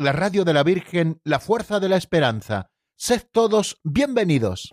la radio de la Virgen, la fuerza de la esperanza. Sed todos bienvenidos.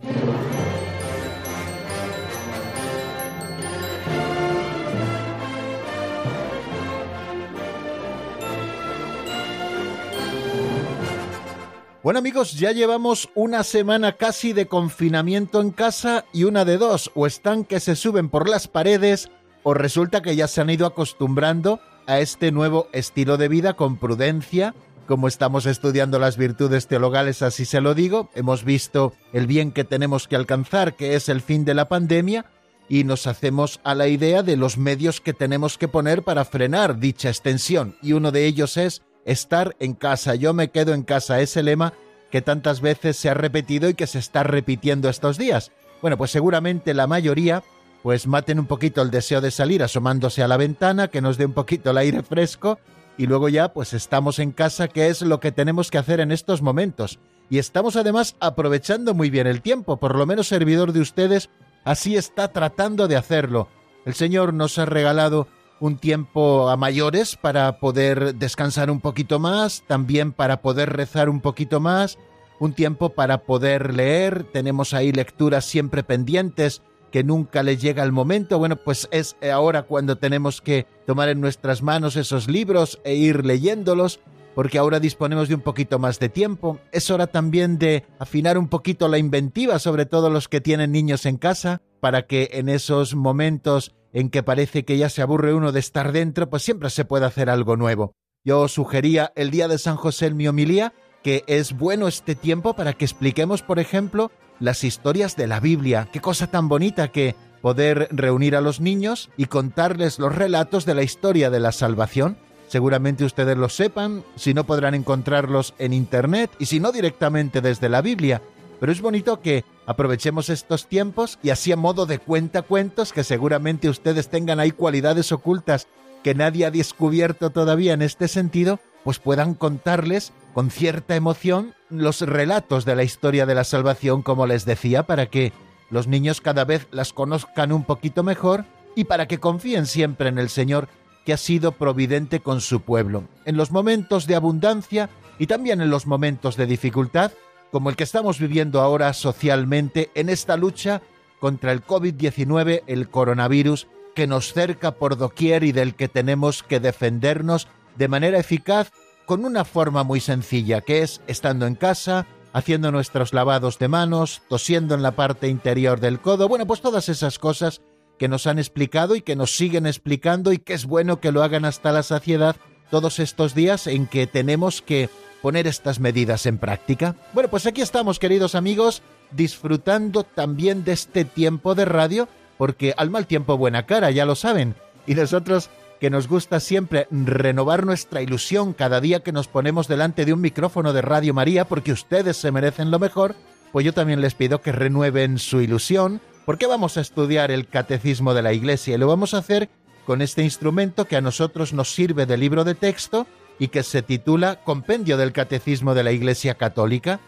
Bueno amigos, ya llevamos una semana casi de confinamiento en casa y una de dos, o están que se suben por las paredes o resulta que ya se han ido acostumbrando a este nuevo estilo de vida con prudencia, como estamos estudiando las virtudes teologales, así se lo digo, hemos visto el bien que tenemos que alcanzar, que es el fin de la pandemia, y nos hacemos a la idea de los medios que tenemos que poner para frenar dicha extensión, y uno de ellos es estar en casa. Yo me quedo en casa, ese lema que tantas veces se ha repetido y que se está repitiendo estos días. Bueno, pues seguramente la mayoría pues maten un poquito el deseo de salir asomándose a la ventana, que nos dé un poquito el aire fresco y luego ya pues estamos en casa, que es lo que tenemos que hacer en estos momentos. Y estamos además aprovechando muy bien el tiempo, por lo menos servidor de ustedes así está tratando de hacerlo. El Señor nos ha regalado un tiempo a mayores para poder descansar un poquito más, también para poder rezar un poquito más, un tiempo para poder leer, tenemos ahí lecturas siempre pendientes que nunca le llega el momento, bueno, pues es ahora cuando tenemos que tomar en nuestras manos esos libros e ir leyéndolos, porque ahora disponemos de un poquito más de tiempo. Es hora también de afinar un poquito la inventiva, sobre todo los que tienen niños en casa, para que en esos momentos en que parece que ya se aburre uno de estar dentro, pues siempre se puede hacer algo nuevo. Yo sugería el día de San José en mi homilía que es bueno este tiempo para que expliquemos, por ejemplo, las historias de la Biblia. Qué cosa tan bonita que poder reunir a los niños y contarles los relatos de la historia de la salvación. Seguramente ustedes lo sepan, si no podrán encontrarlos en Internet y si no directamente desde la Biblia. Pero es bonito que aprovechemos estos tiempos y así a modo de cuenta cuentos que seguramente ustedes tengan ahí cualidades ocultas que nadie ha descubierto todavía en este sentido, pues puedan contarles con cierta emoción los relatos de la historia de la salvación, como les decía, para que los niños cada vez las conozcan un poquito mejor y para que confíen siempre en el Señor que ha sido providente con su pueblo, en los momentos de abundancia y también en los momentos de dificultad, como el que estamos viviendo ahora socialmente en esta lucha contra el COVID-19, el coronavirus, que nos cerca por doquier y del que tenemos que defendernos de manera eficaz con una forma muy sencilla, que es estando en casa, haciendo nuestros lavados de manos, tosiendo en la parte interior del codo, bueno, pues todas esas cosas que nos han explicado y que nos siguen explicando y que es bueno que lo hagan hasta la saciedad todos estos días en que tenemos que poner estas medidas en práctica. Bueno, pues aquí estamos, queridos amigos, disfrutando también de este tiempo de radio, porque al mal tiempo buena cara, ya lo saben, y nosotros que nos gusta siempre renovar nuestra ilusión cada día que nos ponemos delante de un micrófono de Radio María, porque ustedes se merecen lo mejor, pues yo también les pido que renueven su ilusión, porque vamos a estudiar el catecismo de la Iglesia y lo vamos a hacer con este instrumento que a nosotros nos sirve de libro de texto y que se titula Compendio del Catecismo de la Iglesia Católica.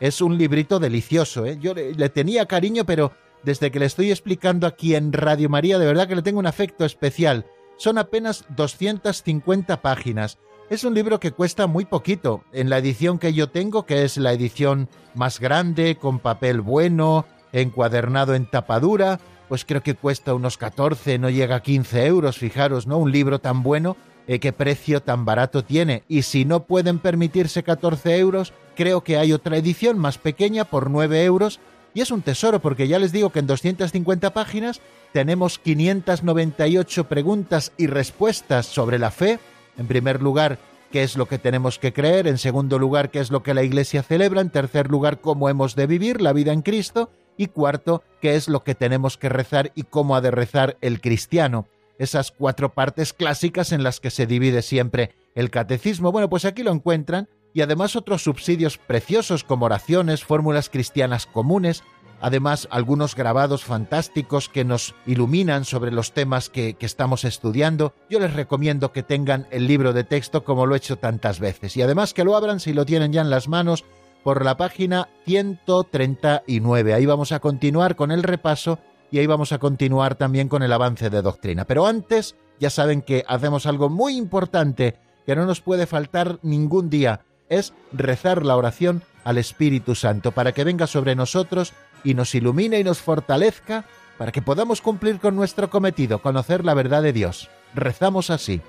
Es un librito delicioso, ¿eh? yo le, le tenía cariño, pero desde que le estoy explicando aquí en Radio María, de verdad que le tengo un afecto especial son apenas 250 páginas. Es un libro que cuesta muy poquito. En la edición que yo tengo, que es la edición más grande, con papel bueno, encuadernado en tapadura, pues creo que cuesta unos 14, no llega a 15 euros, fijaros, ¿no? Un libro tan bueno, eh, qué precio tan barato tiene. Y si no pueden permitirse 14 euros, creo que hay otra edición más pequeña por 9 euros. Y es un tesoro porque ya les digo que en 250 páginas tenemos 598 preguntas y respuestas sobre la fe. En primer lugar, qué es lo que tenemos que creer, en segundo lugar, qué es lo que la Iglesia celebra, en tercer lugar, cómo hemos de vivir la vida en Cristo, y cuarto, qué es lo que tenemos que rezar y cómo ha de rezar el cristiano. Esas cuatro partes clásicas en las que se divide siempre el catecismo. Bueno, pues aquí lo encuentran y además otros subsidios preciosos como oraciones, fórmulas cristianas comunes, además algunos grabados fantásticos que nos iluminan sobre los temas que, que, estamos estudiando. Yo les recomiendo que tengan el libro de texto como lo he hecho tantas veces y además que lo abran si lo tienen ya en las manos por la página 139. Ahí vamos a continuar con el repaso y ahí vamos a continuar también con el avance de doctrina. Pero antes, ya saben que hacemos algo muy importante que no nos puede faltar ningún día, es rezar la oración al Espíritu Santo para que venga sobre nosotros y nos ilumine y nos fortalezca para que podamos cumplir con nuestro cometido, conocer la verdad de Dios. Rezamos así.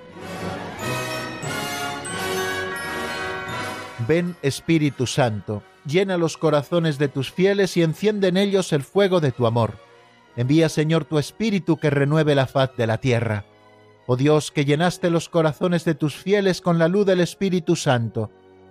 Ven Espíritu Santo, llena los corazones de tus fieles y enciende en ellos el fuego de tu amor. Envía Señor tu Espíritu que renueve la faz de la tierra. Oh Dios, que llenaste los corazones de tus fieles con la luz del Espíritu Santo,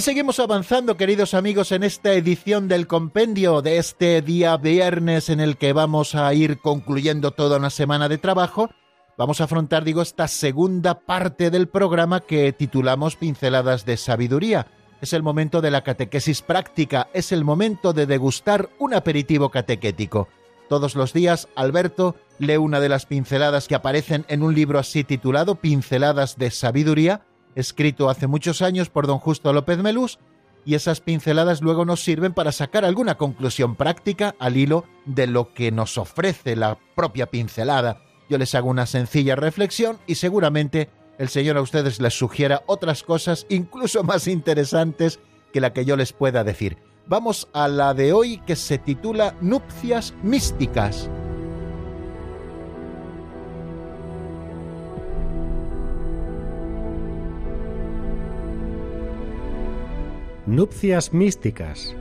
Y seguimos avanzando, queridos amigos, en esta edición del compendio de este día viernes en el que vamos a ir concluyendo toda una semana de trabajo. Vamos a afrontar, digo, esta segunda parte del programa que titulamos Pinceladas de Sabiduría. Es el momento de la catequesis práctica, es el momento de degustar un aperitivo catequético. Todos los días, Alberto lee una de las pinceladas que aparecen en un libro así titulado Pinceladas de Sabiduría, escrito hace muchos años por don Justo López Melús, y esas pinceladas luego nos sirven para sacar alguna conclusión práctica al hilo de lo que nos ofrece la propia pincelada. Yo les hago una sencilla reflexión y seguramente el Señor a ustedes les sugiera otras cosas incluso más interesantes que la que yo les pueda decir. Vamos a la de hoy que se titula Nupcias Místicas. Nupcias místicas.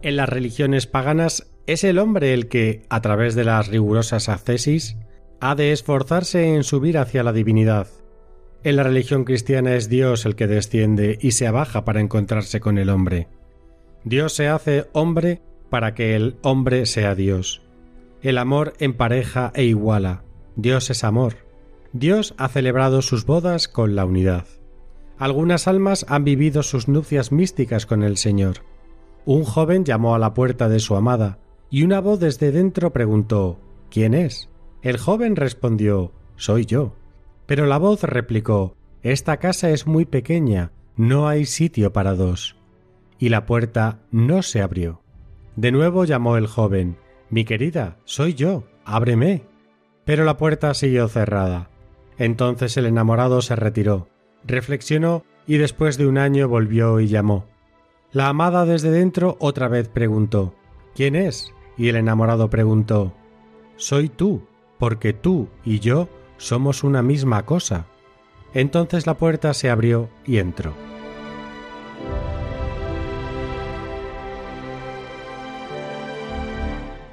En las religiones paganas es el hombre el que, a través de las rigurosas ascesis, ha de esforzarse en subir hacia la divinidad. En la religión cristiana es Dios el que desciende y se abaja para encontrarse con el hombre. Dios se hace hombre para que el hombre sea Dios. El amor empareja e iguala. Dios es amor. Dios ha celebrado sus bodas con la unidad. Algunas almas han vivido sus nupcias místicas con el Señor. Un joven llamó a la puerta de su amada, y una voz desde dentro preguntó ¿Quién es? El joven respondió Soy yo. Pero la voz replicó Esta casa es muy pequeña, no hay sitio para dos. Y la puerta no se abrió. De nuevo llamó el joven Mi querida, soy yo, ábreme. Pero la puerta siguió cerrada. Entonces el enamorado se retiró, reflexionó y después de un año volvió y llamó. La amada desde dentro otra vez preguntó ¿Quién es? Y el enamorado preguntó Soy tú, porque tú y yo somos una misma cosa. Entonces la puerta se abrió y entró.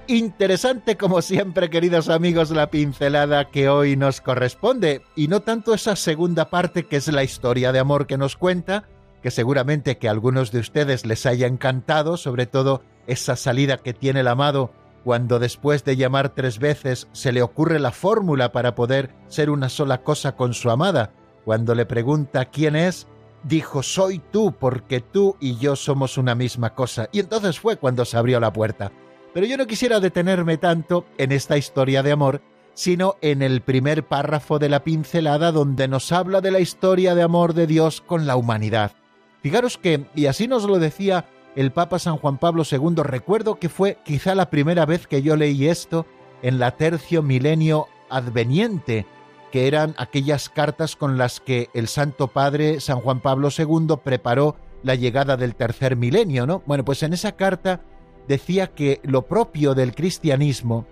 Interesante como siempre, queridos amigos, la pincelada que hoy nos corresponde, y no tanto esa segunda parte que es la historia de amor que nos cuenta, que seguramente que a algunos de ustedes les haya encantado, sobre todo esa salida que tiene el amado cuando después de llamar tres veces se le ocurre la fórmula para poder ser una sola cosa con su amada, cuando le pregunta quién es, dijo soy tú porque tú y yo somos una misma cosa, y entonces fue cuando se abrió la puerta. Pero yo no quisiera detenerme tanto en esta historia de amor, sino en el primer párrafo de la pincelada donde nos habla de la historia de amor de Dios con la humanidad. Fijaros que, y así nos lo decía el Papa San Juan Pablo II, recuerdo que fue quizá la primera vez que yo leí esto en la tercio milenio adveniente, que eran aquellas cartas con las que el Santo Padre San Juan Pablo II preparó la llegada del tercer milenio, ¿no? Bueno, pues en esa carta decía que lo propio del cristianismo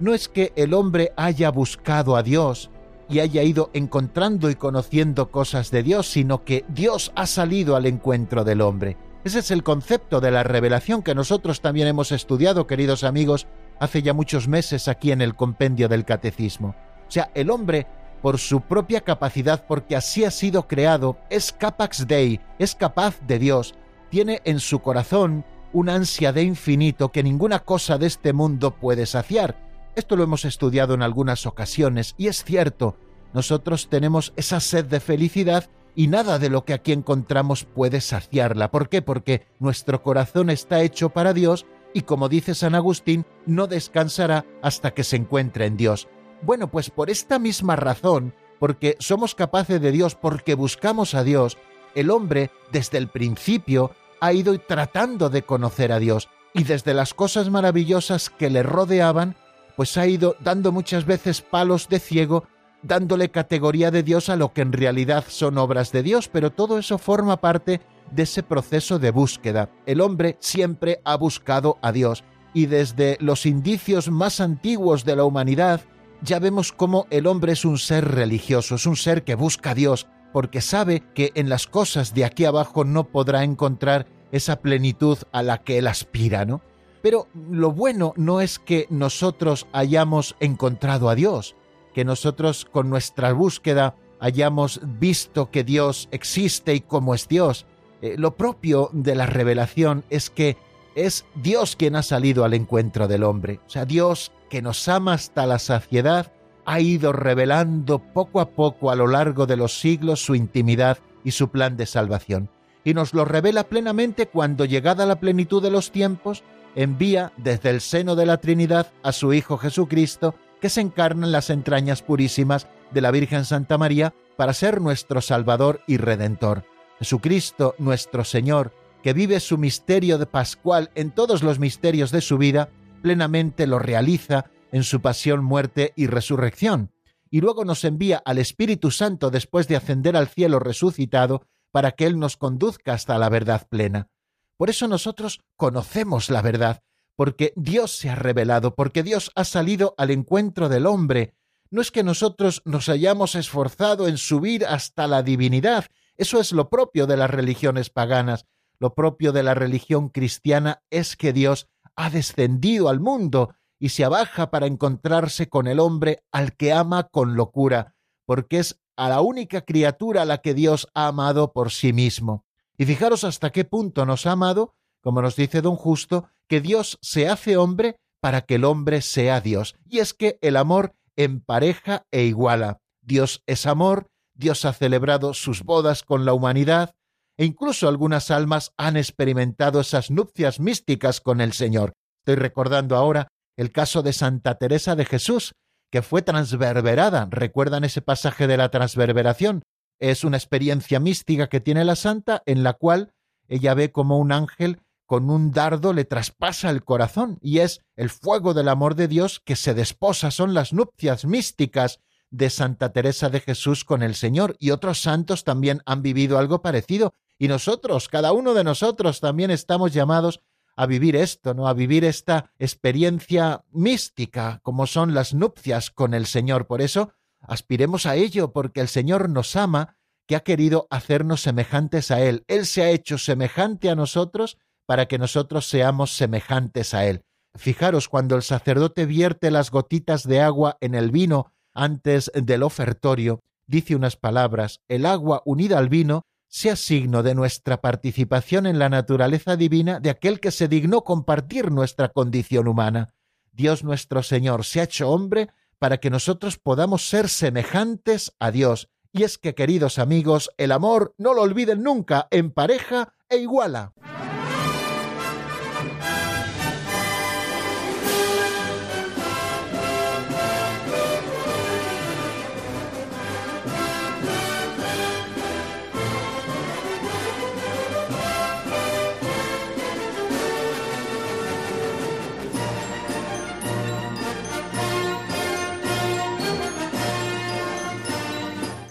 no es que el hombre haya buscado a Dios y haya ido encontrando y conociendo cosas de Dios, sino que Dios ha salido al encuentro del hombre. Ese es el concepto de la revelación que nosotros también hemos estudiado, queridos amigos, hace ya muchos meses aquí en el compendio del catecismo. O sea, el hombre, por su propia capacidad, porque así ha sido creado, es capax Dei, es capaz de Dios, tiene en su corazón una ansia de infinito que ninguna cosa de este mundo puede saciar. Esto lo hemos estudiado en algunas ocasiones y es cierto, nosotros tenemos esa sed de felicidad y nada de lo que aquí encontramos puede saciarla. ¿Por qué? Porque nuestro corazón está hecho para Dios y como dice San Agustín, no descansará hasta que se encuentre en Dios. Bueno, pues por esta misma razón, porque somos capaces de Dios, porque buscamos a Dios, el hombre desde el principio ha ido tratando de conocer a Dios. Y desde las cosas maravillosas que le rodeaban, pues ha ido dando muchas veces palos de ciego, dándole categoría de Dios a lo que en realidad son obras de Dios, pero todo eso forma parte de ese proceso de búsqueda. El hombre siempre ha buscado a Dios. Y desde los indicios más antiguos de la humanidad ya vemos cómo el hombre es un ser religioso, es un ser que busca a Dios, porque sabe que en las cosas de aquí abajo no podrá encontrar esa plenitud a la que él aspira, ¿no? Pero lo bueno no es que nosotros hayamos encontrado a Dios, que nosotros con nuestra búsqueda hayamos visto que Dios existe y cómo es Dios. Eh, lo propio de la revelación es que es Dios quien ha salido al encuentro del hombre. O sea, Dios que nos ama hasta la saciedad, ha ido revelando poco a poco a lo largo de los siglos su intimidad y su plan de salvación. Y nos lo revela plenamente cuando, llegada la plenitud de los tiempos, envía desde el seno de la Trinidad a su Hijo Jesucristo, que se encarna en las entrañas purísimas de la Virgen Santa María para ser nuestro Salvador y Redentor. Jesucristo, nuestro Señor, que vive su misterio de Pascual en todos los misterios de su vida, plenamente lo realiza en su pasión, muerte y resurrección. Y luego nos envía al Espíritu Santo después de ascender al cielo resucitado para que Él nos conduzca hasta la verdad plena. Por eso nosotros conocemos la verdad, porque Dios se ha revelado, porque Dios ha salido al encuentro del hombre. No es que nosotros nos hayamos esforzado en subir hasta la divinidad, eso es lo propio de las religiones paganas. Lo propio de la religión cristiana es que Dios ha descendido al mundo y se abaja para encontrarse con el hombre al que ama con locura, porque es a la única criatura a la que Dios ha amado por sí mismo. Y fijaros hasta qué punto nos ha amado, como nos dice don Justo, que Dios se hace hombre para que el hombre sea Dios. Y es que el amor empareja e iguala. Dios es amor, Dios ha celebrado sus bodas con la humanidad, e incluso algunas almas han experimentado esas nupcias místicas con el Señor. Estoy recordando ahora el caso de Santa Teresa de Jesús, que fue transverberada. ¿Recuerdan ese pasaje de la transverberación? Es una experiencia mística que tiene la santa en la cual ella ve como un ángel con un dardo le traspasa el corazón y es el fuego del amor de Dios que se desposa, son las nupcias místicas de Santa Teresa de Jesús con el Señor y otros santos también han vivido algo parecido y nosotros, cada uno de nosotros también estamos llamados a vivir esto, ¿no? A vivir esta experiencia mística como son las nupcias con el Señor. Por eso aspiremos a ello porque el Señor nos ama, que ha querido hacernos semejantes a Él. Él se ha hecho semejante a nosotros para que nosotros seamos semejantes a Él. Fijaros, cuando el sacerdote vierte las gotitas de agua en el vino antes del ofertorio, dice unas palabras, el agua unida al vino sea signo de nuestra participación en la naturaleza divina de aquel que se dignó compartir nuestra condición humana. Dios nuestro Señor se ha hecho hombre para que nosotros podamos ser semejantes a Dios. Y es que, queridos amigos, el amor, no lo olviden nunca, en pareja e iguala.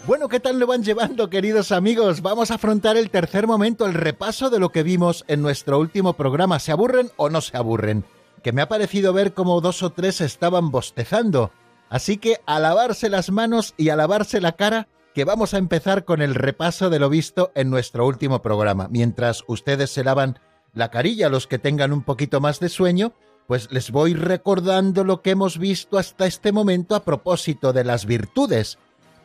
Bueno, ¿qué tal lo van llevando, queridos amigos? Vamos a afrontar el tercer momento, el repaso de lo que vimos en nuestro último programa. ¿Se aburren o no se aburren? que me ha parecido ver como dos o tres estaban bostezando. Así que a lavarse las manos y a lavarse la cara, que vamos a empezar con el repaso de lo visto en nuestro último programa. Mientras ustedes se lavan la carilla, los que tengan un poquito más de sueño, pues les voy recordando lo que hemos visto hasta este momento a propósito de las virtudes.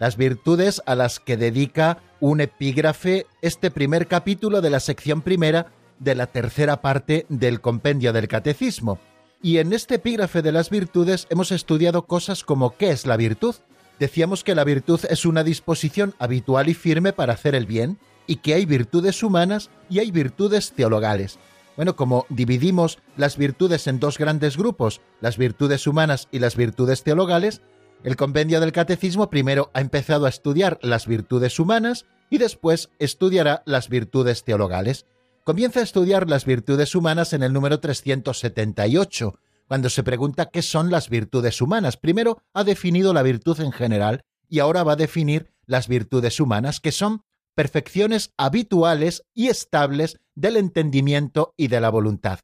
Las virtudes a las que dedica un epígrafe este primer capítulo de la sección primera de la tercera parte del compendio del catecismo. Y en este epígrafe de las virtudes hemos estudiado cosas como qué es la virtud, Decíamos que la virtud es una disposición habitual y firme para hacer el bien, y que hay virtudes humanas y hay virtudes teologales. Bueno, como dividimos las virtudes en dos grandes grupos, las virtudes humanas y las virtudes teologales, el compendio del catecismo primero ha empezado a estudiar las virtudes humanas y después estudiará las virtudes teologales. Comienza a estudiar las virtudes humanas en el número 378, cuando se pregunta qué son las virtudes humanas. Primero ha definido la virtud en general y ahora va a definir las virtudes humanas, que son perfecciones habituales y estables del entendimiento y de la voluntad.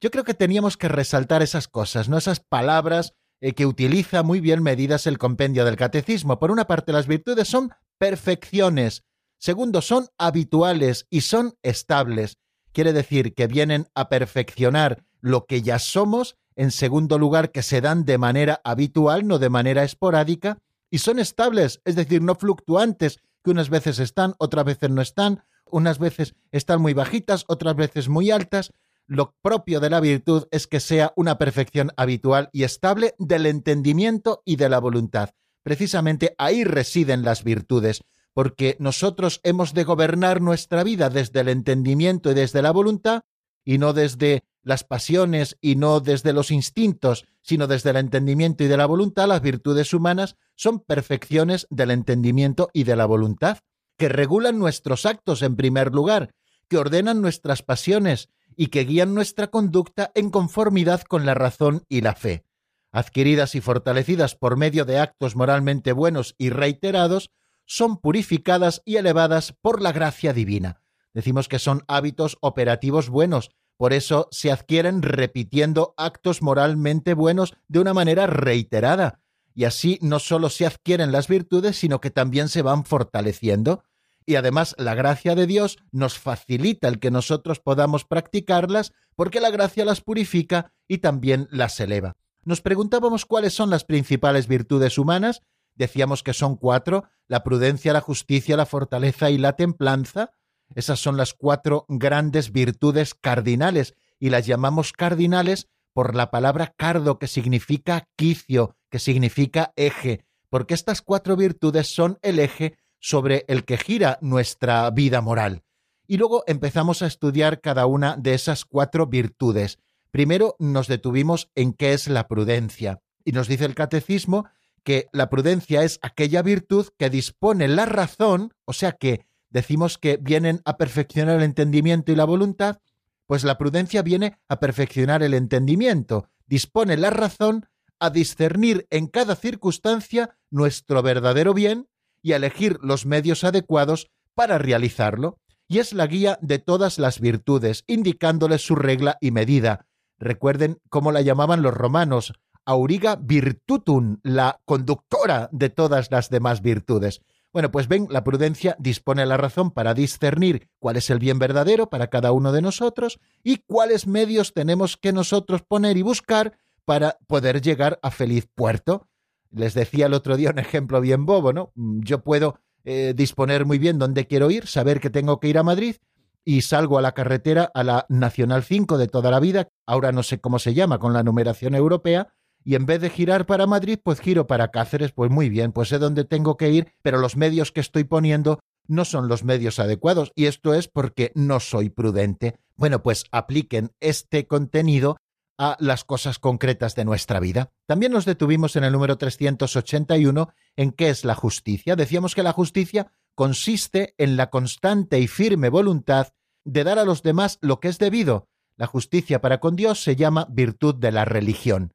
Yo creo que teníamos que resaltar esas cosas, no esas palabras que utiliza muy bien medidas el compendio del catecismo. Por una parte, las virtudes son perfecciones. Segundo, son habituales y son estables. Quiere decir que vienen a perfeccionar lo que ya somos en segundo lugar, que se dan de manera habitual, no de manera esporádica, y son estables, es decir, no fluctuantes, que unas veces están, otras veces no están, unas veces están muy bajitas, otras veces muy altas. Lo propio de la virtud es que sea una perfección habitual y estable del entendimiento y de la voluntad. Precisamente ahí residen las virtudes, porque nosotros hemos de gobernar nuestra vida desde el entendimiento y desde la voluntad, y no desde las pasiones y no desde los instintos, sino desde el entendimiento y de la voluntad, las virtudes humanas son perfecciones del entendimiento y de la voluntad, que regulan nuestros actos en primer lugar, que ordenan nuestras pasiones y que guían nuestra conducta en conformidad con la razón y la fe. Adquiridas y fortalecidas por medio de actos moralmente buenos y reiterados, son purificadas y elevadas por la gracia divina. Decimos que son hábitos operativos buenos, por eso se adquieren repitiendo actos moralmente buenos de una manera reiterada. Y así no solo se adquieren las virtudes, sino que también se van fortaleciendo. Y además la gracia de Dios nos facilita el que nosotros podamos practicarlas porque la gracia las purifica y también las eleva. Nos preguntábamos cuáles son las principales virtudes humanas. Decíamos que son cuatro, la prudencia, la justicia, la fortaleza y la templanza. Esas son las cuatro grandes virtudes cardinales y las llamamos cardinales por la palabra cardo que significa quicio, que significa eje, porque estas cuatro virtudes son el eje sobre el que gira nuestra vida moral. Y luego empezamos a estudiar cada una de esas cuatro virtudes. Primero nos detuvimos en qué es la prudencia, y nos dice el catecismo que la prudencia es aquella virtud que dispone la razón, o sea que decimos que vienen a perfeccionar el entendimiento y la voluntad, pues la prudencia viene a perfeccionar el entendimiento, dispone la razón a discernir en cada circunstancia nuestro verdadero bien y elegir los medios adecuados para realizarlo, y es la guía de todas las virtudes, indicándoles su regla y medida. Recuerden cómo la llamaban los romanos, auriga virtutum, la conductora de todas las demás virtudes. Bueno, pues ven, la prudencia dispone la razón para discernir cuál es el bien verdadero para cada uno de nosotros y cuáles medios tenemos que nosotros poner y buscar para poder llegar a feliz puerto. Les decía el otro día un ejemplo bien bobo, ¿no? Mm, yo puedo eh, disponer muy bien dónde quiero ir, saber que tengo que ir a Madrid y salgo a la carretera, a la Nacional 5 de toda la vida, ahora no sé cómo se llama con la numeración europea, y en vez de girar para Madrid, pues giro para Cáceres, pues muy bien, pues sé dónde tengo que ir, pero los medios que estoy poniendo no son los medios adecuados y esto es porque no soy prudente. Bueno, pues apliquen este contenido a las cosas concretas de nuestra vida. También nos detuvimos en el número 381 en qué es la justicia. Decíamos que la justicia consiste en la constante y firme voluntad de dar a los demás lo que es debido. La justicia para con Dios se llama virtud de la religión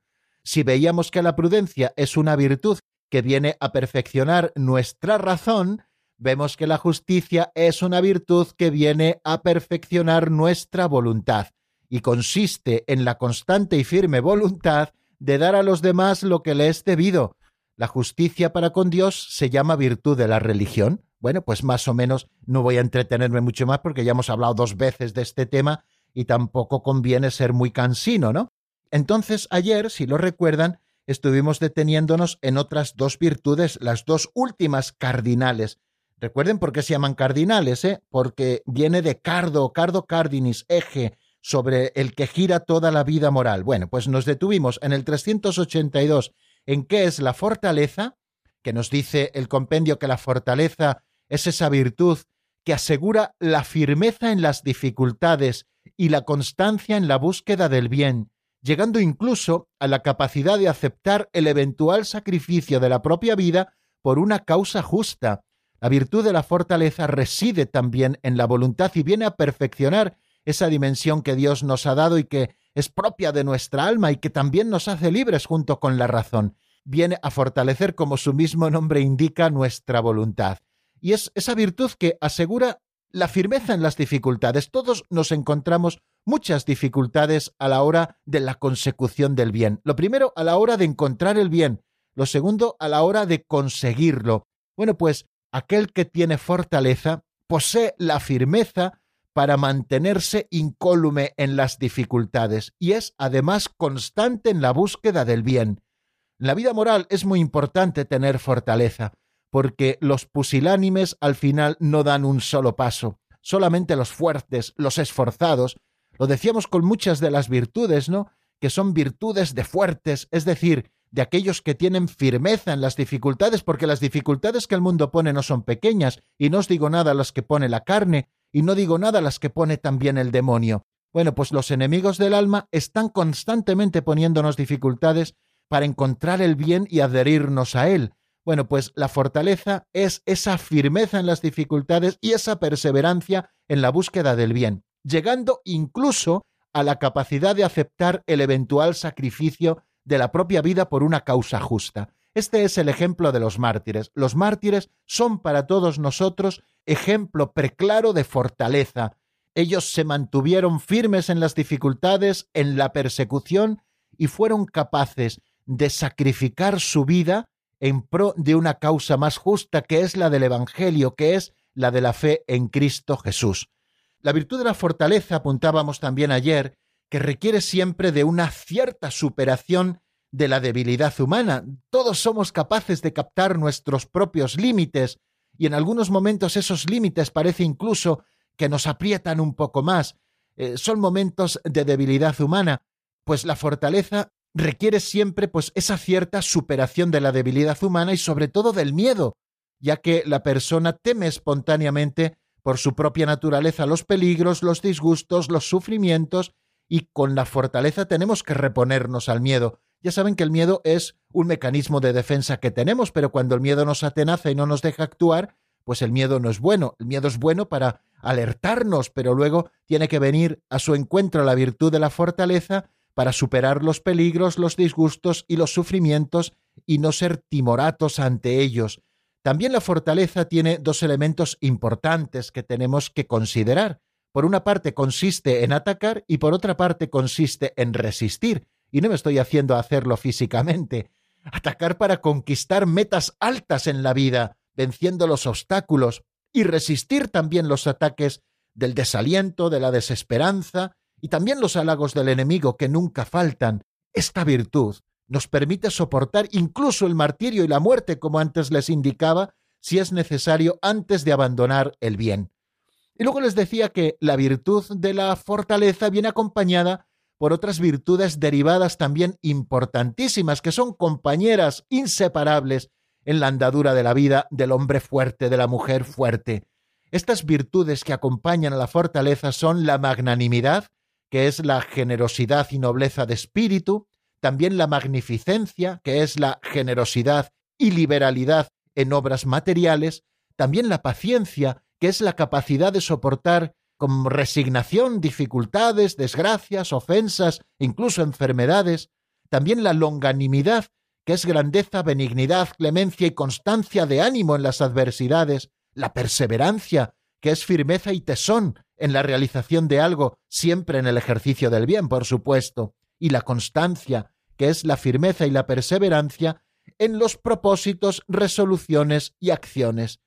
si veíamos que la prudencia es una virtud que viene a perfeccionar nuestra razón, vemos que la justicia es una virtud que viene a perfeccionar nuestra voluntad. Y consiste en la constante y firme voluntad de dar a los demás lo que le es debido. La justicia para con Dios se llama virtud de la religión. Bueno, pues más o menos no voy a entretenerme mucho más porque ya hemos hablado dos veces de este tema y tampoco conviene ser muy cansino, ¿no? Entonces, ayer, si lo recuerdan, estuvimos deteniéndonos en otras dos virtudes, las dos últimas cardinales. Recuerden por qué se llaman cardinales, ¿eh? Porque viene de cardo, cardo cardinis, eje, sobre el que gira toda la vida moral. Bueno, pues nos detuvimos en el 382 en qué es la fortaleza, que nos dice el compendio que la fortaleza es esa virtud que asegura la firmeza en las dificultades y la constancia en la búsqueda del bien, llegando incluso a la capacidad de aceptar el eventual sacrificio de la propia vida por una causa justa. La virtud de la fortaleza reside también en la voluntad y viene a perfeccionar esa dimensión que Dios nos ha dado y que es propia de nuestra alma y que también nos hace libres junto con la razón. Viene a fortalecer, como su mismo nombre indica, nuestra voluntad. Y es esa virtud que asegura la firmeza en las dificultades. Todos nos encontramos muchas dificultades a la hora de la consecución del bien. Lo primero, a la hora de encontrar el bien. Lo segundo, a la hora de conseguirlo. Bueno, pues aquel que tiene fortaleza posee la firmeza para mantenerse incólume en las dificultades y es además constante en la búsqueda del bien. En la vida moral es muy importante tener fortaleza, porque los pusilánimes al final no dan un solo paso, solamente los fuertes, los esforzados, lo decíamos con muchas de las virtudes, ¿no? que son virtudes de fuertes, es decir, de aquellos que tienen firmeza en las dificultades, porque las dificultades que el mundo pone no son pequeñas, y no os digo nada las que pone la carne, y no digo nada las que pone también el demonio. Bueno, pues los enemigos del alma están constantemente poniéndonos dificultades para encontrar el bien y adherirnos a él. Bueno, pues la fortaleza es esa firmeza en las dificultades y esa perseverancia en la búsqueda del bien, llegando incluso a la capacidad de aceptar el eventual sacrificio de la propia vida por una causa justa. Este es el ejemplo de los mártires. Los mártires son para todos nosotros ejemplo preclaro de fortaleza. Ellos se mantuvieron firmes en las dificultades, en la persecución, y fueron capaces de sacrificar su vida en pro de una causa más justa que es la del Evangelio, que es la de la fe en Cristo Jesús. La virtud de la fortaleza, apuntábamos también ayer, que requiere siempre de una cierta superación de la debilidad humana. Todos somos capaces de captar nuestros propios límites y en algunos momentos esos límites parece incluso que nos aprietan un poco más. Eh, son momentos de debilidad humana, pues la fortaleza requiere siempre pues esa cierta superación de la debilidad humana y sobre todo del miedo, ya que la persona teme espontáneamente por su propia naturaleza los peligros, los disgustos, los sufrimientos y con la fortaleza tenemos que reponernos al miedo. Ya saben que el miedo es un mecanismo de defensa que tenemos, pero cuando el miedo nos atenaza y no nos deja actuar, pues el miedo no es bueno. El miedo es bueno para alertarnos, pero luego tiene que venir a su encuentro la virtud de la fortaleza para superar los peligros, los disgustos y los sufrimientos y no ser timoratos ante ellos. También la fortaleza tiene dos elementos importantes que tenemos que considerar. Por una parte consiste en atacar y por otra parte consiste en resistir. Y no me estoy haciendo hacerlo físicamente. Atacar para conquistar metas altas en la vida, venciendo los obstáculos, y resistir también los ataques del desaliento, de la desesperanza, y también los halagos del enemigo que nunca faltan. Esta virtud nos permite soportar incluso el martirio y la muerte, como antes les indicaba, si es necesario antes de abandonar el bien. Y luego les decía que la virtud de la fortaleza viene acompañada por otras virtudes derivadas también importantísimas, que son compañeras inseparables en la andadura de la vida del hombre fuerte, de la mujer fuerte. Estas virtudes que acompañan a la fortaleza son la magnanimidad, que es la generosidad y nobleza de espíritu, también la magnificencia, que es la generosidad y liberalidad en obras materiales, también la paciencia, que es la capacidad de soportar con resignación dificultades, desgracias, ofensas, incluso enfermedades, también la longanimidad, que es grandeza, benignidad, clemencia y constancia de ánimo en las adversidades, la perseverancia, que es firmeza y tesón en la realización de algo, siempre en el ejercicio del bien, por supuesto, y la constancia, que es la firmeza y la perseverancia, en los propósitos, resoluciones y acciones.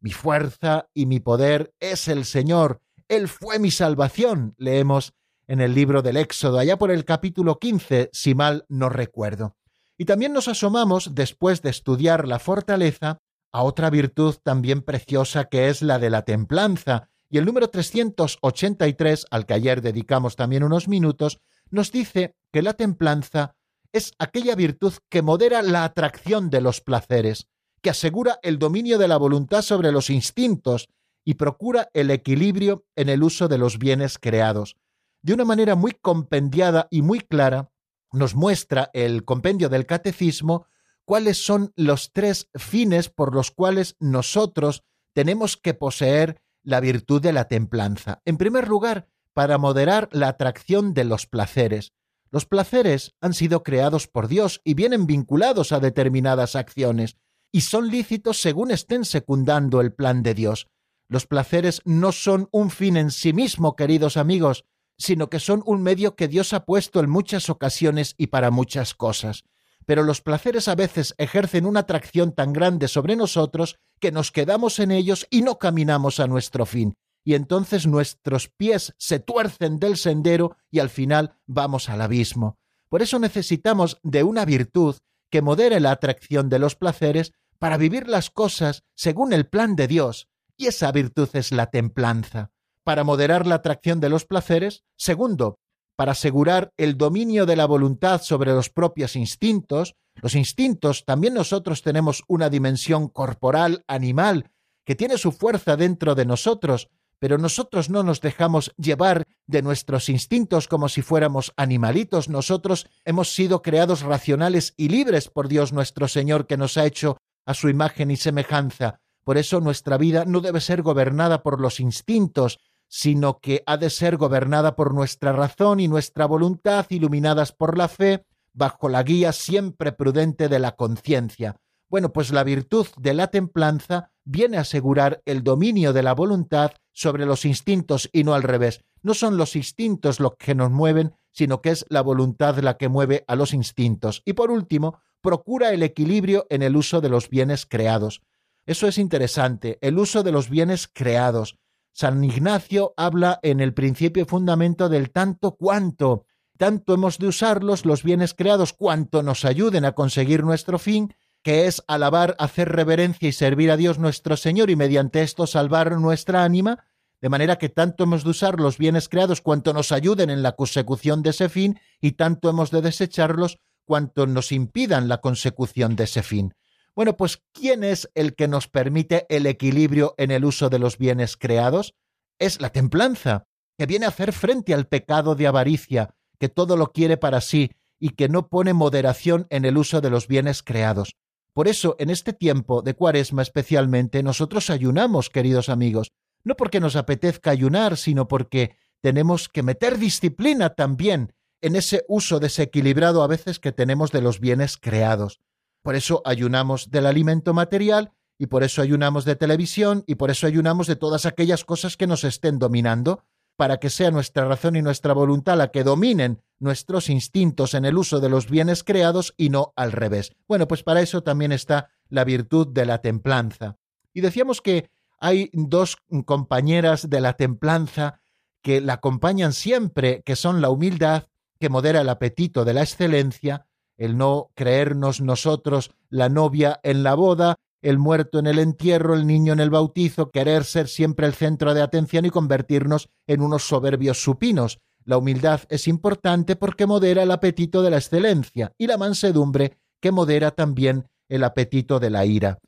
Mi fuerza y mi poder es el Señor, Él fue mi salvación, leemos en el libro del Éxodo, allá por el capítulo 15, si mal no recuerdo. Y también nos asomamos, después de estudiar la fortaleza, a otra virtud también preciosa que es la de la templanza, y el número 383, al que ayer dedicamos también unos minutos, nos dice que la templanza es aquella virtud que modera la atracción de los placeres, que asegura el dominio de la voluntad sobre los instintos y procura el equilibrio en el uso de los bienes creados. De una manera muy compendiada y muy clara, nos muestra el compendio del catecismo cuáles son los tres fines por los cuales nosotros tenemos que poseer la virtud de la templanza. En primer lugar, para moderar la atracción de los placeres. Los placeres han sido creados por Dios y vienen vinculados a determinadas acciones, y son lícitos según estén secundando el plan de Dios. Los placeres no son un fin en sí mismo, queridos amigos, sino que son un medio que Dios ha puesto en muchas ocasiones y para muchas cosas. Pero los placeres a veces ejercen una atracción tan grande sobre nosotros que nos quedamos en ellos y no caminamos a nuestro fin. Y entonces nuestros pies se tuercen del sendero y al final vamos al abismo. Por eso necesitamos de una virtud que modere la atracción de los placeres para vivir las cosas según el plan de Dios, y esa virtud es la templanza. Para moderar la atracción de los placeres. Segundo, para asegurar el dominio de la voluntad sobre los propios instintos. Los instintos, también nosotros tenemos una dimensión corporal, animal, que tiene su fuerza dentro de nosotros, pero nosotros no nos dejamos llevar de nuestros instintos como si fuéramos animalitos. Nosotros hemos sido creados racionales y libres por Dios nuestro Señor que nos ha hecho a su imagen y semejanza. Por eso nuestra vida no debe ser gobernada por los instintos, sino que ha de ser gobernada por nuestra razón y nuestra voluntad, iluminadas por la fe, bajo la guía siempre prudente de la conciencia. Bueno, pues la virtud de la templanza viene a asegurar el dominio de la voluntad sobre los instintos y no al revés. No son los instintos los que nos mueven, sino que es la voluntad la que mueve a los instintos. Y por último, procura el equilibrio en el uso de los bienes creados. Eso es interesante, el uso de los bienes creados. San Ignacio habla en el principio y fundamento del tanto cuanto. Tanto hemos de usarlos, los bienes creados, cuanto nos ayuden a conseguir nuestro fin, que es alabar, hacer reverencia y servir a Dios nuestro Señor y mediante esto salvar nuestra ánima, de manera que tanto hemos de usar los bienes creados cuanto nos ayuden en la consecución de ese fin y tanto hemos de desecharlos cuanto nos impidan la consecución de ese fin. Bueno, pues ¿quién es el que nos permite el equilibrio en el uso de los bienes creados? Es la templanza, que viene a hacer frente al pecado de avaricia, que todo lo quiere para sí y que no pone moderación en el uso de los bienes creados. Por eso, en este tiempo de cuaresma especialmente, nosotros ayunamos, queridos amigos, no porque nos apetezca ayunar, sino porque tenemos que meter disciplina también en ese uso desequilibrado a veces que tenemos de los bienes creados. Por eso ayunamos del alimento material y por eso ayunamos de televisión y por eso ayunamos de todas aquellas cosas que nos estén dominando, para que sea nuestra razón y nuestra voluntad la que dominen nuestros instintos en el uso de los bienes creados y no al revés. Bueno, pues para eso también está la virtud de la templanza. Y decíamos que hay dos compañeras de la templanza que la acompañan siempre, que son la humildad, que modera el apetito de la excelencia, el no creernos nosotros la novia en la boda, el muerto en el entierro, el niño en el bautizo, querer ser siempre el centro de atención y convertirnos en unos soberbios supinos. La humildad es importante porque modera el apetito de la excelencia y la mansedumbre que modera también el apetito de la ira.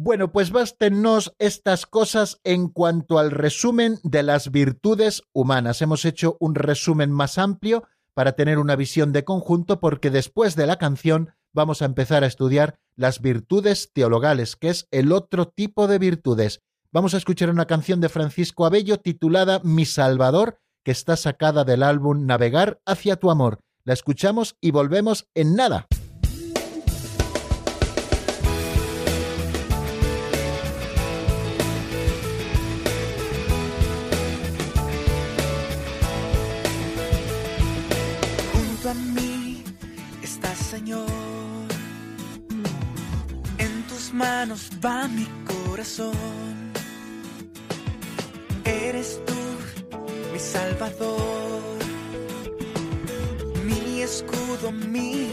Bueno, pues bástenos estas cosas en cuanto al resumen de las virtudes humanas. Hemos hecho un resumen más amplio para tener una visión de conjunto porque después de la canción vamos a empezar a estudiar las virtudes teologales, que es el otro tipo de virtudes. Vamos a escuchar una canción de Francisco Abello titulada Mi Salvador, que está sacada del álbum Navegar hacia tu amor. La escuchamos y volvemos en nada. Señor. En tus manos va mi corazón. Eres tú mi Salvador, mi escudo, mi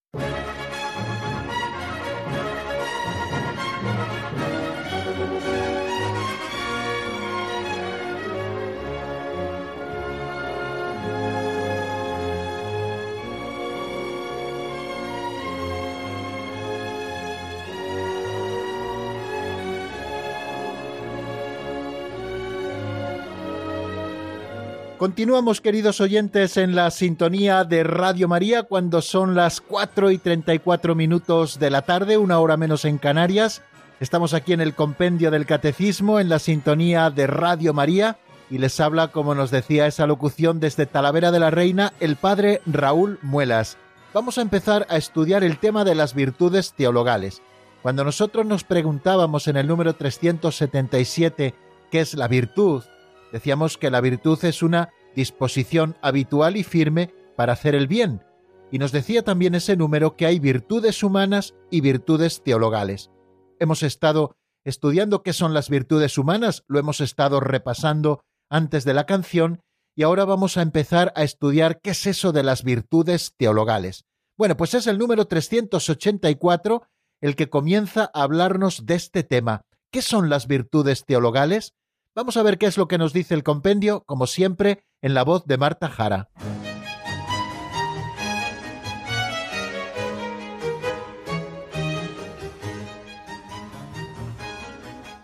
Continuamos, queridos oyentes, en la sintonía de Radio María cuando son las 4 y 34 minutos de la tarde, una hora menos en Canarias. Estamos aquí en el compendio del Catecismo, en la sintonía de Radio María, y les habla, como nos decía esa locución desde Talavera de la Reina, el padre Raúl Muelas. Vamos a empezar a estudiar el tema de las virtudes teologales. Cuando nosotros nos preguntábamos en el número 377 qué es la virtud, Decíamos que la virtud es una disposición habitual y firme para hacer el bien. Y nos decía también ese número que hay virtudes humanas y virtudes teologales. Hemos estado estudiando qué son las virtudes humanas, lo hemos estado repasando antes de la canción y ahora vamos a empezar a estudiar qué es eso de las virtudes teologales. Bueno, pues es el número 384 el que comienza a hablarnos de este tema. ¿Qué son las virtudes teologales? Vamos a ver qué es lo que nos dice el compendio, como siempre, en la voz de Marta Jara.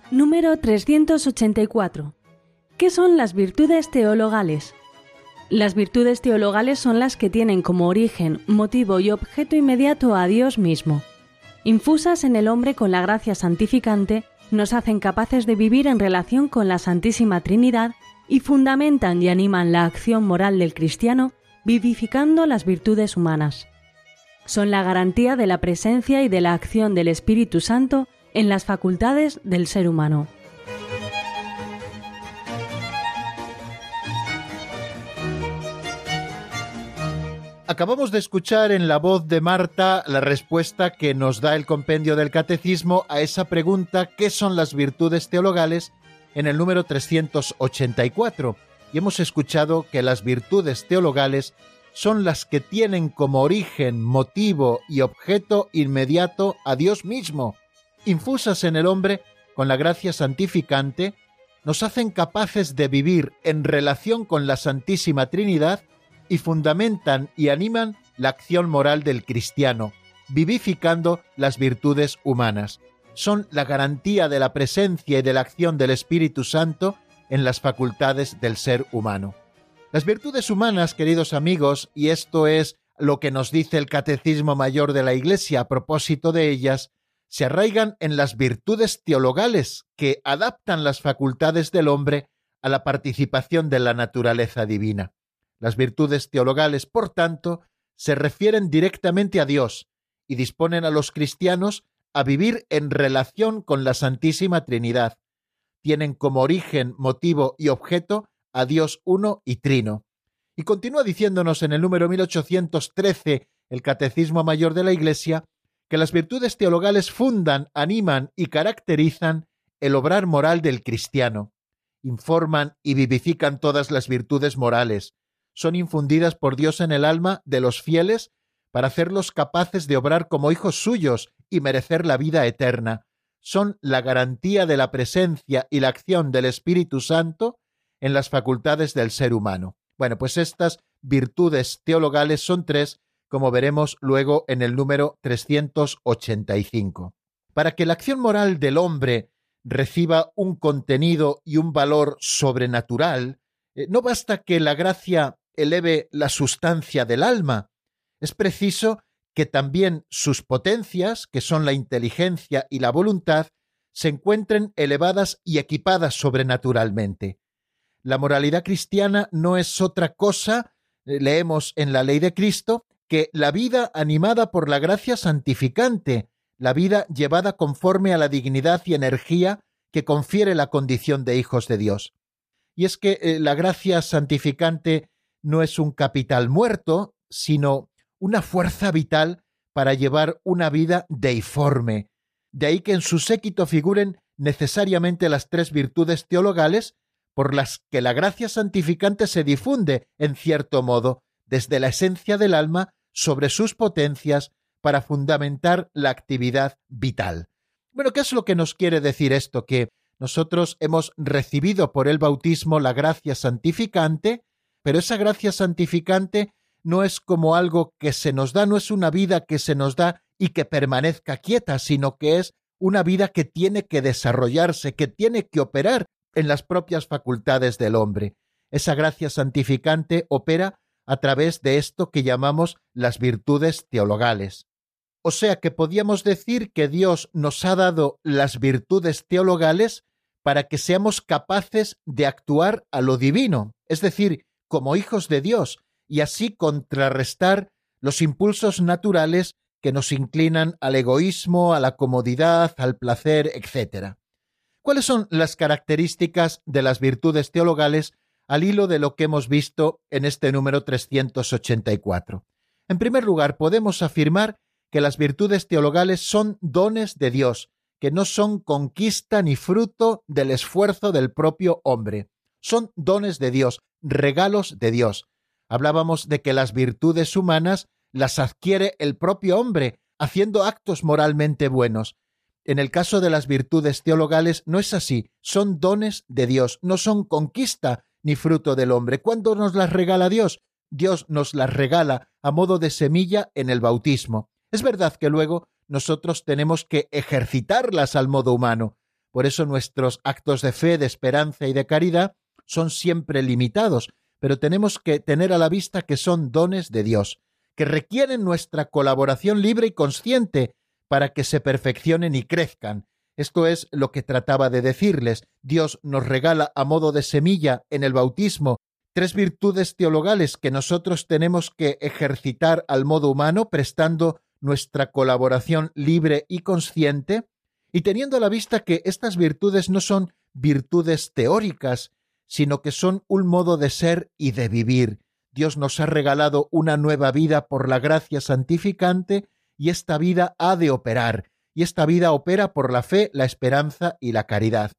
Número 384. ¿Qué son las virtudes teologales? Las virtudes teologales son las que tienen como origen, motivo y objeto inmediato a Dios mismo. Infusas en el hombre con la gracia santificante, nos hacen capaces de vivir en relación con la Santísima Trinidad y fundamentan y animan la acción moral del cristiano, vivificando las virtudes humanas. Son la garantía de la presencia y de la acción del Espíritu Santo en las facultades del ser humano. Acabamos de escuchar en la voz de Marta la respuesta que nos da el compendio del catecismo a esa pregunta ¿qué son las virtudes teologales? En el número 384. Y hemos escuchado que las virtudes teologales son las que tienen como origen, motivo y objeto inmediato a Dios mismo, infusas en el hombre con la gracia santificante, nos hacen capaces de vivir en relación con la Santísima Trinidad y fundamentan y animan la acción moral del cristiano, vivificando las virtudes humanas. Son la garantía de la presencia y de la acción del Espíritu Santo en las facultades del ser humano. Las virtudes humanas, queridos amigos, y esto es lo que nos dice el Catecismo Mayor de la Iglesia a propósito de ellas, se arraigan en las virtudes teologales que adaptan las facultades del hombre a la participación de la naturaleza divina. Las virtudes teologales, por tanto, se refieren directamente a Dios y disponen a los cristianos a vivir en relación con la Santísima Trinidad. Tienen como origen, motivo y objeto a Dios uno y trino. Y continúa diciéndonos en el número 1813 el Catecismo Mayor de la Iglesia que las virtudes teologales fundan, animan y caracterizan el obrar moral del cristiano, informan y vivifican todas las virtudes morales, son infundidas por Dios en el alma de los fieles para hacerlos capaces de obrar como hijos suyos y merecer la vida eterna. Son la garantía de la presencia y la acción del Espíritu Santo en las facultades del ser humano. Bueno, pues estas virtudes teologales son tres, como veremos luego en el número 385. Para que la acción moral del hombre reciba un contenido y un valor sobrenatural, eh, no basta que la gracia eleve la sustancia del alma. Es preciso que también sus potencias, que son la inteligencia y la voluntad, se encuentren elevadas y equipadas sobrenaturalmente. La moralidad cristiana no es otra cosa, eh, leemos en la ley de Cristo, que la vida animada por la gracia santificante, la vida llevada conforme a la dignidad y energía que confiere la condición de hijos de Dios. Y es que eh, la gracia santificante no es un capital muerto, sino una fuerza vital para llevar una vida deiforme. De ahí que en su séquito figuren necesariamente las tres virtudes teologales por las que la gracia santificante se difunde, en cierto modo, desde la esencia del alma sobre sus potencias para fundamentar la actividad vital. Bueno, ¿qué es lo que nos quiere decir esto? Que nosotros hemos recibido por el bautismo la gracia santificante pero esa gracia santificante no es como algo que se nos da, no es una vida que se nos da y que permanezca quieta, sino que es una vida que tiene que desarrollarse, que tiene que operar en las propias facultades del hombre. Esa gracia santificante opera a través de esto que llamamos las virtudes teologales. O sea que podíamos decir que Dios nos ha dado las virtudes teologales para que seamos capaces de actuar a lo divino, es decir, como hijos de Dios y así contrarrestar los impulsos naturales que nos inclinan al egoísmo, a la comodidad, al placer, etc. ¿Cuáles son las características de las virtudes teologales al hilo de lo que hemos visto en este número 384? En primer lugar, podemos afirmar que las virtudes teologales son dones de Dios, que no son conquista ni fruto del esfuerzo del propio hombre. Son dones de Dios, regalos de Dios. Hablábamos de que las virtudes humanas las adquiere el propio hombre, haciendo actos moralmente buenos. En el caso de las virtudes teologales no es así, son dones de Dios, no son conquista ni fruto del hombre. ¿Cuándo nos las regala Dios? Dios nos las regala a modo de semilla en el bautismo. Es verdad que luego nosotros tenemos que ejercitarlas al modo humano. Por eso nuestros actos de fe, de esperanza y de caridad son siempre limitados, pero tenemos que tener a la vista que son dones de Dios, que requieren nuestra colaboración libre y consciente para que se perfeccionen y crezcan. Esto es lo que trataba de decirles. Dios nos regala a modo de semilla en el bautismo tres virtudes teologales que nosotros tenemos que ejercitar al modo humano, prestando nuestra colaboración libre y consciente, y teniendo a la vista que estas virtudes no son virtudes teóricas, sino que son un modo de ser y de vivir. Dios nos ha regalado una nueva vida por la gracia santificante y esta vida ha de operar, y esta vida opera por la fe, la esperanza y la caridad.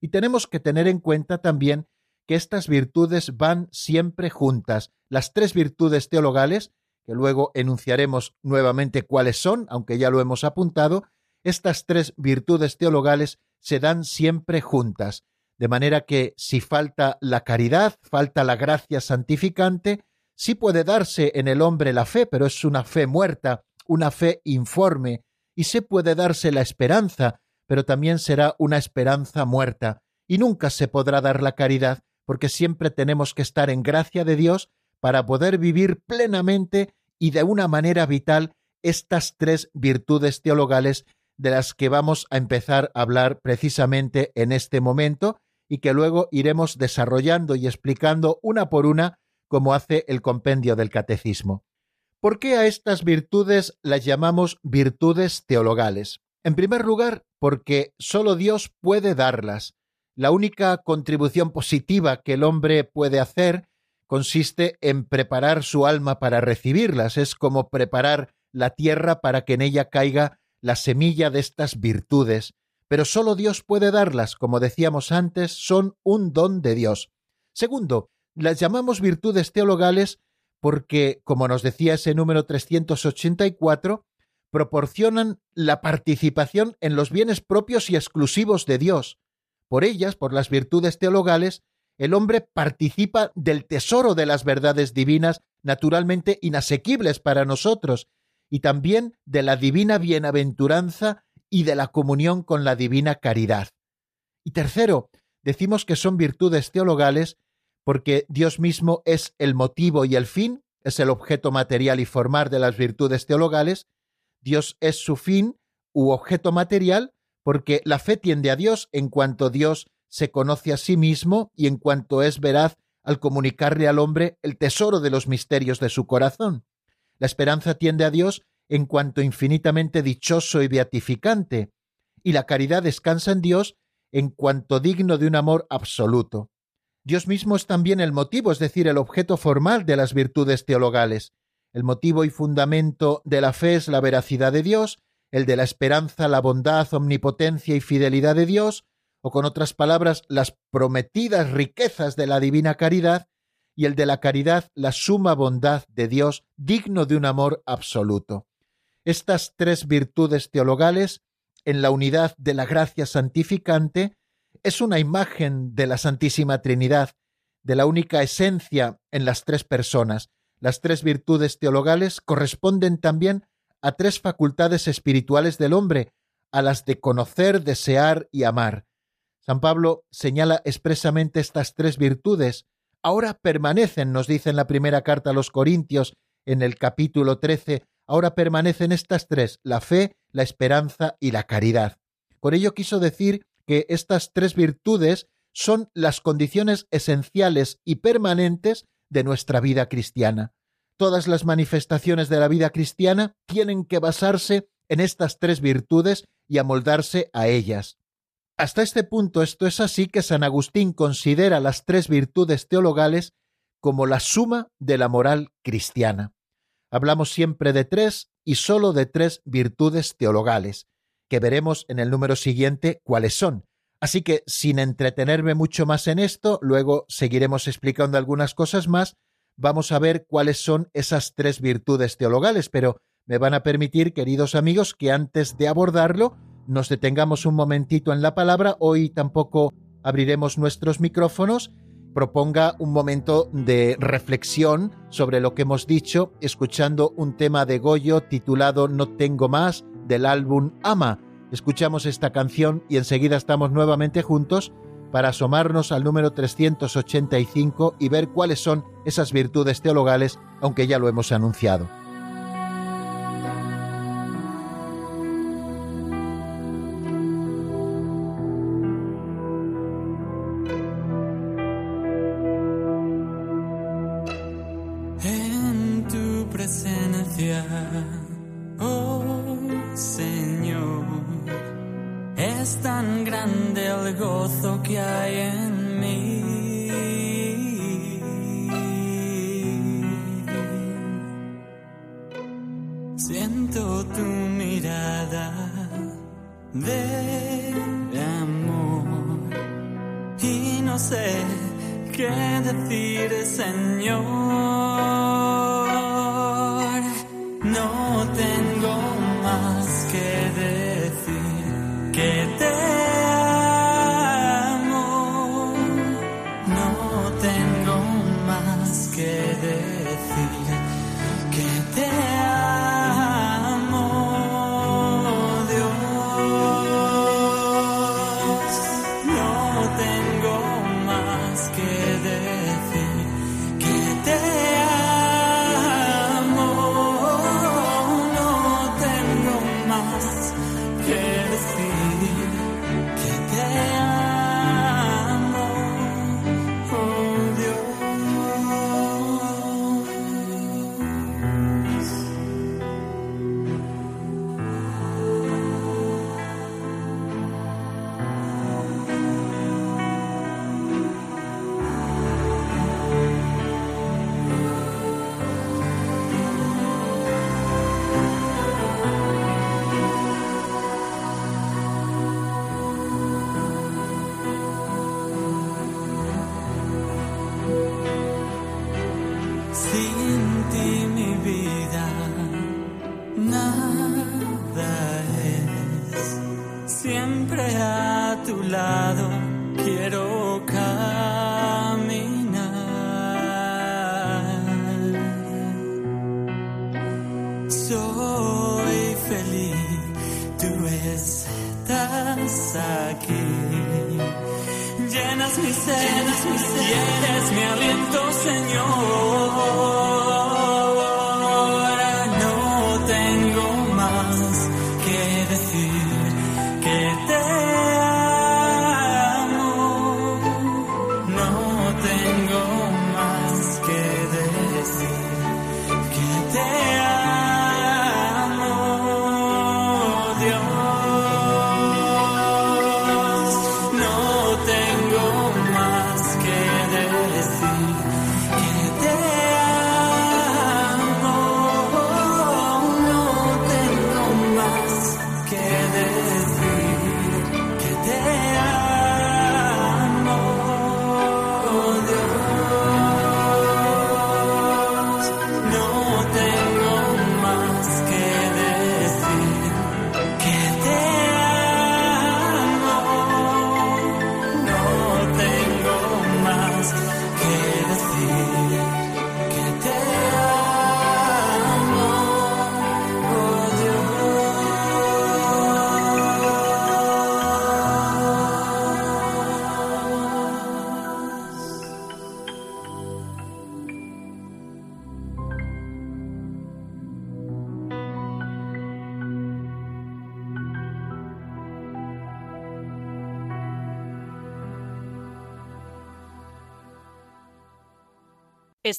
Y tenemos que tener en cuenta también que estas virtudes van siempre juntas. Las tres virtudes teologales, que luego enunciaremos nuevamente cuáles son, aunque ya lo hemos apuntado, estas tres virtudes teologales se dan siempre juntas, de manera que si falta la caridad, falta la gracia santificante, sí puede darse en el hombre la fe, pero es una fe muerta, una fe informe, y se puede darse la esperanza, pero también será una esperanza muerta, y nunca se podrá dar la caridad porque siempre tenemos que estar en gracia de Dios para poder vivir plenamente y de una manera vital estas tres virtudes teologales de las que vamos a empezar a hablar precisamente en este momento y que luego iremos desarrollando y explicando una por una como hace el compendio del catecismo. ¿Por qué a estas virtudes las llamamos virtudes teologales? En primer lugar, porque sólo Dios puede darlas, la única contribución positiva que el hombre puede hacer consiste en preparar su alma para recibirlas. Es como preparar la tierra para que en ella caiga la semilla de estas virtudes. Pero solo Dios puede darlas, como decíamos antes, son un don de Dios. Segundo, las llamamos virtudes teologales porque, como nos decía ese número 384, proporcionan la participación en los bienes propios y exclusivos de Dios, por ellas, por las virtudes teologales, el hombre participa del tesoro de las verdades divinas naturalmente inasequibles para nosotros, y también de la divina bienaventuranza y de la comunión con la divina caridad. Y tercero, decimos que son virtudes teologales porque Dios mismo es el motivo y el fin, es el objeto material y formar de las virtudes teologales, Dios es su fin u objeto material, porque la fe tiende a Dios en cuanto Dios se conoce a sí mismo y en cuanto es veraz al comunicarle al hombre el tesoro de los misterios de su corazón. La esperanza tiende a Dios en cuanto infinitamente dichoso y beatificante, y la caridad descansa en Dios en cuanto digno de un amor absoluto. Dios mismo es también el motivo, es decir, el objeto formal de las virtudes teologales. El motivo y fundamento de la fe es la veracidad de Dios, el de la esperanza, la bondad, omnipotencia y fidelidad de Dios, o con otras palabras, las prometidas riquezas de la divina caridad, y el de la caridad, la suma bondad de Dios, digno de un amor absoluto. Estas tres virtudes teologales, en la unidad de la gracia santificante, es una imagen de la Santísima Trinidad, de la única esencia en las tres personas. Las tres virtudes teologales corresponden también a tres facultades espirituales del hombre, a las de conocer, desear y amar. San Pablo señala expresamente estas tres virtudes. Ahora permanecen, nos dice en la primera carta a los Corintios, en el capítulo 13, ahora permanecen estas tres, la fe, la esperanza y la caridad. Por ello quiso decir que estas tres virtudes son las condiciones esenciales y permanentes de nuestra vida cristiana. Todas las manifestaciones de la vida cristiana tienen que basarse en estas tres virtudes y amoldarse a ellas. Hasta este punto esto es así que San Agustín considera las tres virtudes teologales como la suma de la moral cristiana. Hablamos siempre de tres y sólo de tres virtudes teologales, que veremos en el número siguiente cuáles son. Así que, sin entretenerme mucho más en esto, luego seguiremos explicando algunas cosas más, vamos a ver cuáles son esas tres virtudes teologales, pero me van a permitir, queridos amigos, que antes de abordarlo nos detengamos un momentito en la palabra. Hoy tampoco abriremos nuestros micrófonos. Proponga un momento de reflexión sobre lo que hemos dicho, escuchando un tema de Goyo titulado No tengo más del álbum Ama. escuchamos esta canción y enseguida estamos nuevamente juntos para asomarnos al número 385 y ver cuáles son esas virtudes teologales, aunque ya lo hemos anunciado. Qué decir, Señor. Señor.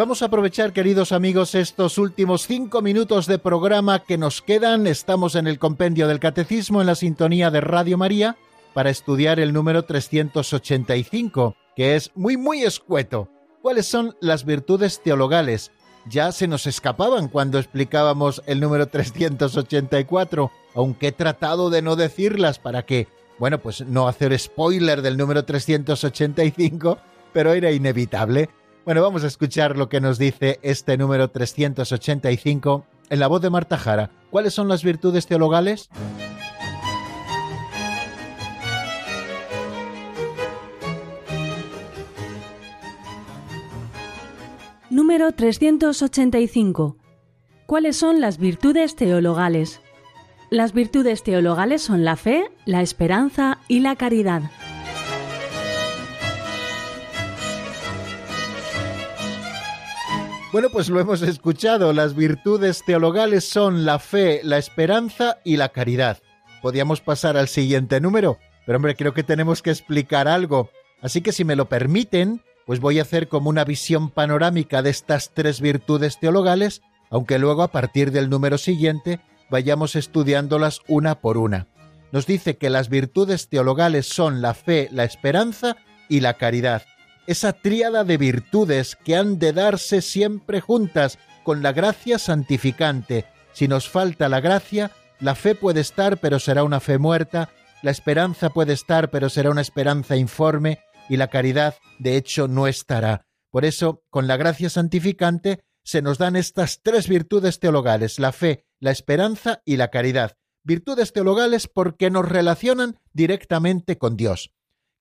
Vamos a aprovechar, queridos amigos, estos últimos cinco minutos de programa que nos quedan. Estamos en el compendio del Catecismo en la sintonía de Radio María para estudiar el número 385, que es muy, muy escueto. ¿Cuáles son las virtudes teologales? ya se nos escapaban cuando explicábamos el número 384, aunque he tratado de no decirlas para que, bueno, pues no hacer spoiler del número 385, pero era inevitable. Bueno, vamos a escuchar lo que nos dice este número 385 en la voz de Marta Jara. ¿Cuáles son las virtudes teologales? Número 385. ¿Cuáles son las virtudes teologales? Las virtudes teologales son la fe, la esperanza y la caridad. Bueno, pues lo hemos escuchado. Las virtudes teologales son la fe, la esperanza y la caridad. Podíamos pasar al siguiente número, pero hombre, creo que tenemos que explicar algo. Así que si me lo permiten, pues voy a hacer como una visión panorámica de estas tres virtudes teologales, aunque luego a partir del número siguiente vayamos estudiándolas una por una. Nos dice que las virtudes teologales son la fe, la esperanza y la caridad esa tríada de virtudes que han de darse siempre juntas con la gracia santificante. Si nos falta la gracia, la fe puede estar, pero será una fe muerta, la esperanza puede estar, pero será una esperanza informe, y la caridad, de hecho, no estará. Por eso, con la gracia santificante, se nos dan estas tres virtudes teologales, la fe, la esperanza y la caridad. Virtudes teologales porque nos relacionan directamente con Dios.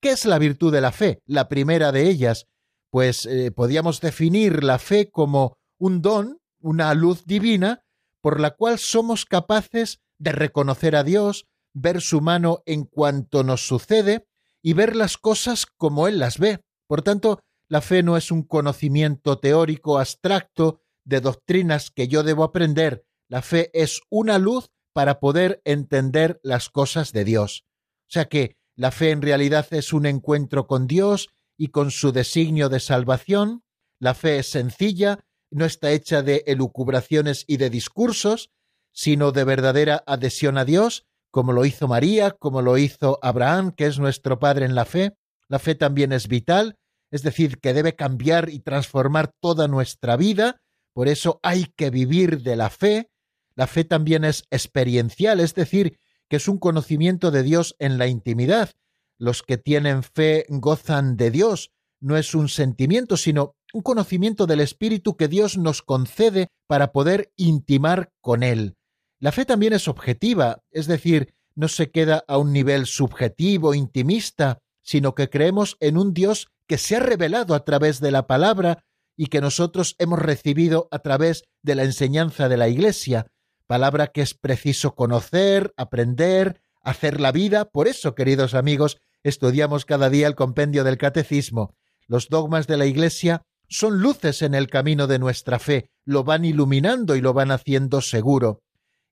¿Qué es la virtud de la fe? La primera de ellas, pues eh, podíamos definir la fe como un don, una luz divina, por la cual somos capaces de reconocer a Dios, ver su mano en cuanto nos sucede y ver las cosas como Él las ve. Por tanto, la fe no es un conocimiento teórico abstracto de doctrinas que yo debo aprender, la fe es una luz para poder entender las cosas de Dios. O sea que la fe en realidad es un encuentro con Dios y con su designio de salvación. La fe es sencilla, no está hecha de elucubraciones y de discursos, sino de verdadera adhesión a Dios, como lo hizo María, como lo hizo Abraham, que es nuestro Padre en la fe. La fe también es vital, es decir, que debe cambiar y transformar toda nuestra vida, por eso hay que vivir de la fe. La fe también es experiencial, es decir, que es un conocimiento de Dios en la intimidad. Los que tienen fe gozan de Dios. No es un sentimiento, sino un conocimiento del Espíritu que Dios nos concede para poder intimar con Él. La fe también es objetiva, es decir, no se queda a un nivel subjetivo, intimista, sino que creemos en un Dios que se ha revelado a través de la palabra y que nosotros hemos recibido a través de la enseñanza de la Iglesia palabra que es preciso conocer, aprender, hacer la vida. Por eso, queridos amigos, estudiamos cada día el compendio del catecismo. Los dogmas de la Iglesia son luces en el camino de nuestra fe, lo van iluminando y lo van haciendo seguro.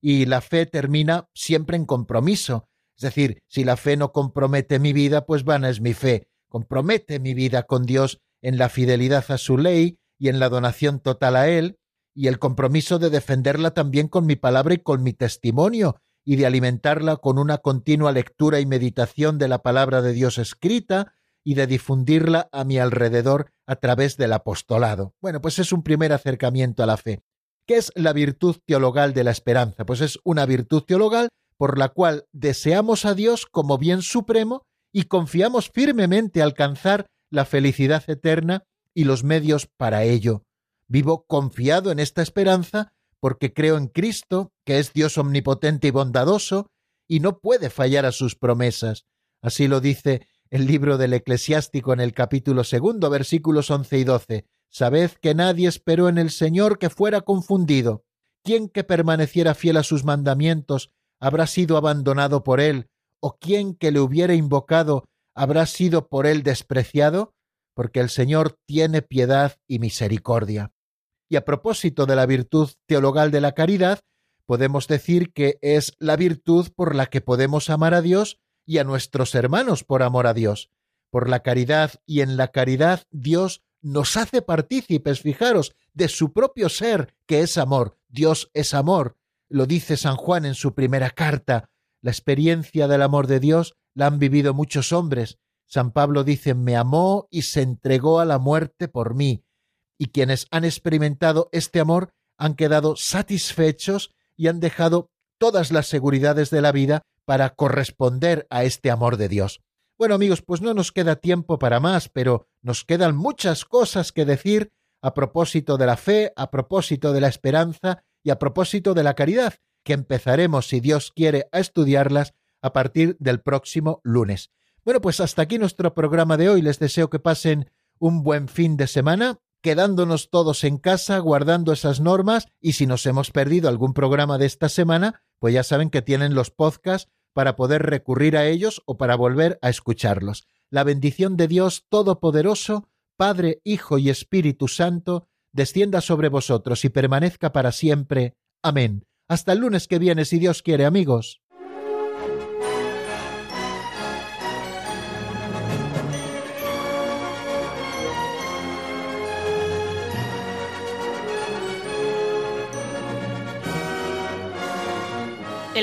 Y la fe termina siempre en compromiso. Es decir, si la fe no compromete mi vida, pues vana es mi fe. Compromete mi vida con Dios en la fidelidad a su ley y en la donación total a Él, y el compromiso de defenderla también con mi palabra y con mi testimonio, y de alimentarla con una continua lectura y meditación de la palabra de Dios escrita, y de difundirla a mi alrededor a través del apostolado. Bueno, pues es un primer acercamiento a la fe. ¿Qué es la virtud teologal de la esperanza? Pues es una virtud teologal por la cual deseamos a Dios como bien supremo y confiamos firmemente alcanzar la felicidad eterna y los medios para ello. Vivo confiado en esta esperanza porque creo en Cristo, que es Dios omnipotente y bondadoso, y no puede fallar a sus promesas. Así lo dice el libro del eclesiástico en el capítulo segundo, versículos once y doce. Sabed que nadie esperó en el Señor que fuera confundido. ¿Quién que permaneciera fiel a sus mandamientos habrá sido abandonado por él? ¿O quién que le hubiera invocado habrá sido por él despreciado? Porque el Señor tiene piedad y misericordia. Y a propósito de la virtud teologal de la caridad, podemos decir que es la virtud por la que podemos amar a Dios y a nuestros hermanos por amor a Dios. Por la caridad y en la caridad Dios nos hace partícipes, fijaros, de su propio ser, que es amor. Dios es amor. Lo dice San Juan en su primera carta. La experiencia del amor de Dios la han vivido muchos hombres. San Pablo dice, me amó y se entregó a la muerte por mí y quienes han experimentado este amor han quedado satisfechos y han dejado todas las seguridades de la vida para corresponder a este amor de Dios. Bueno amigos, pues no nos queda tiempo para más, pero nos quedan muchas cosas que decir a propósito de la fe, a propósito de la esperanza y a propósito de la caridad, que empezaremos, si Dios quiere, a estudiarlas a partir del próximo lunes. Bueno, pues hasta aquí nuestro programa de hoy. Les deseo que pasen un buen fin de semana, quedándonos todos en casa, guardando esas normas, y si nos hemos perdido algún programa de esta semana, pues ya saben que tienen los podcasts para poder recurrir a ellos o para volver a escucharlos. La bendición de Dios Todopoderoso, Padre, Hijo y Espíritu Santo, descienda sobre vosotros y permanezca para siempre. Amén. Hasta el lunes que viene, si Dios quiere, amigos.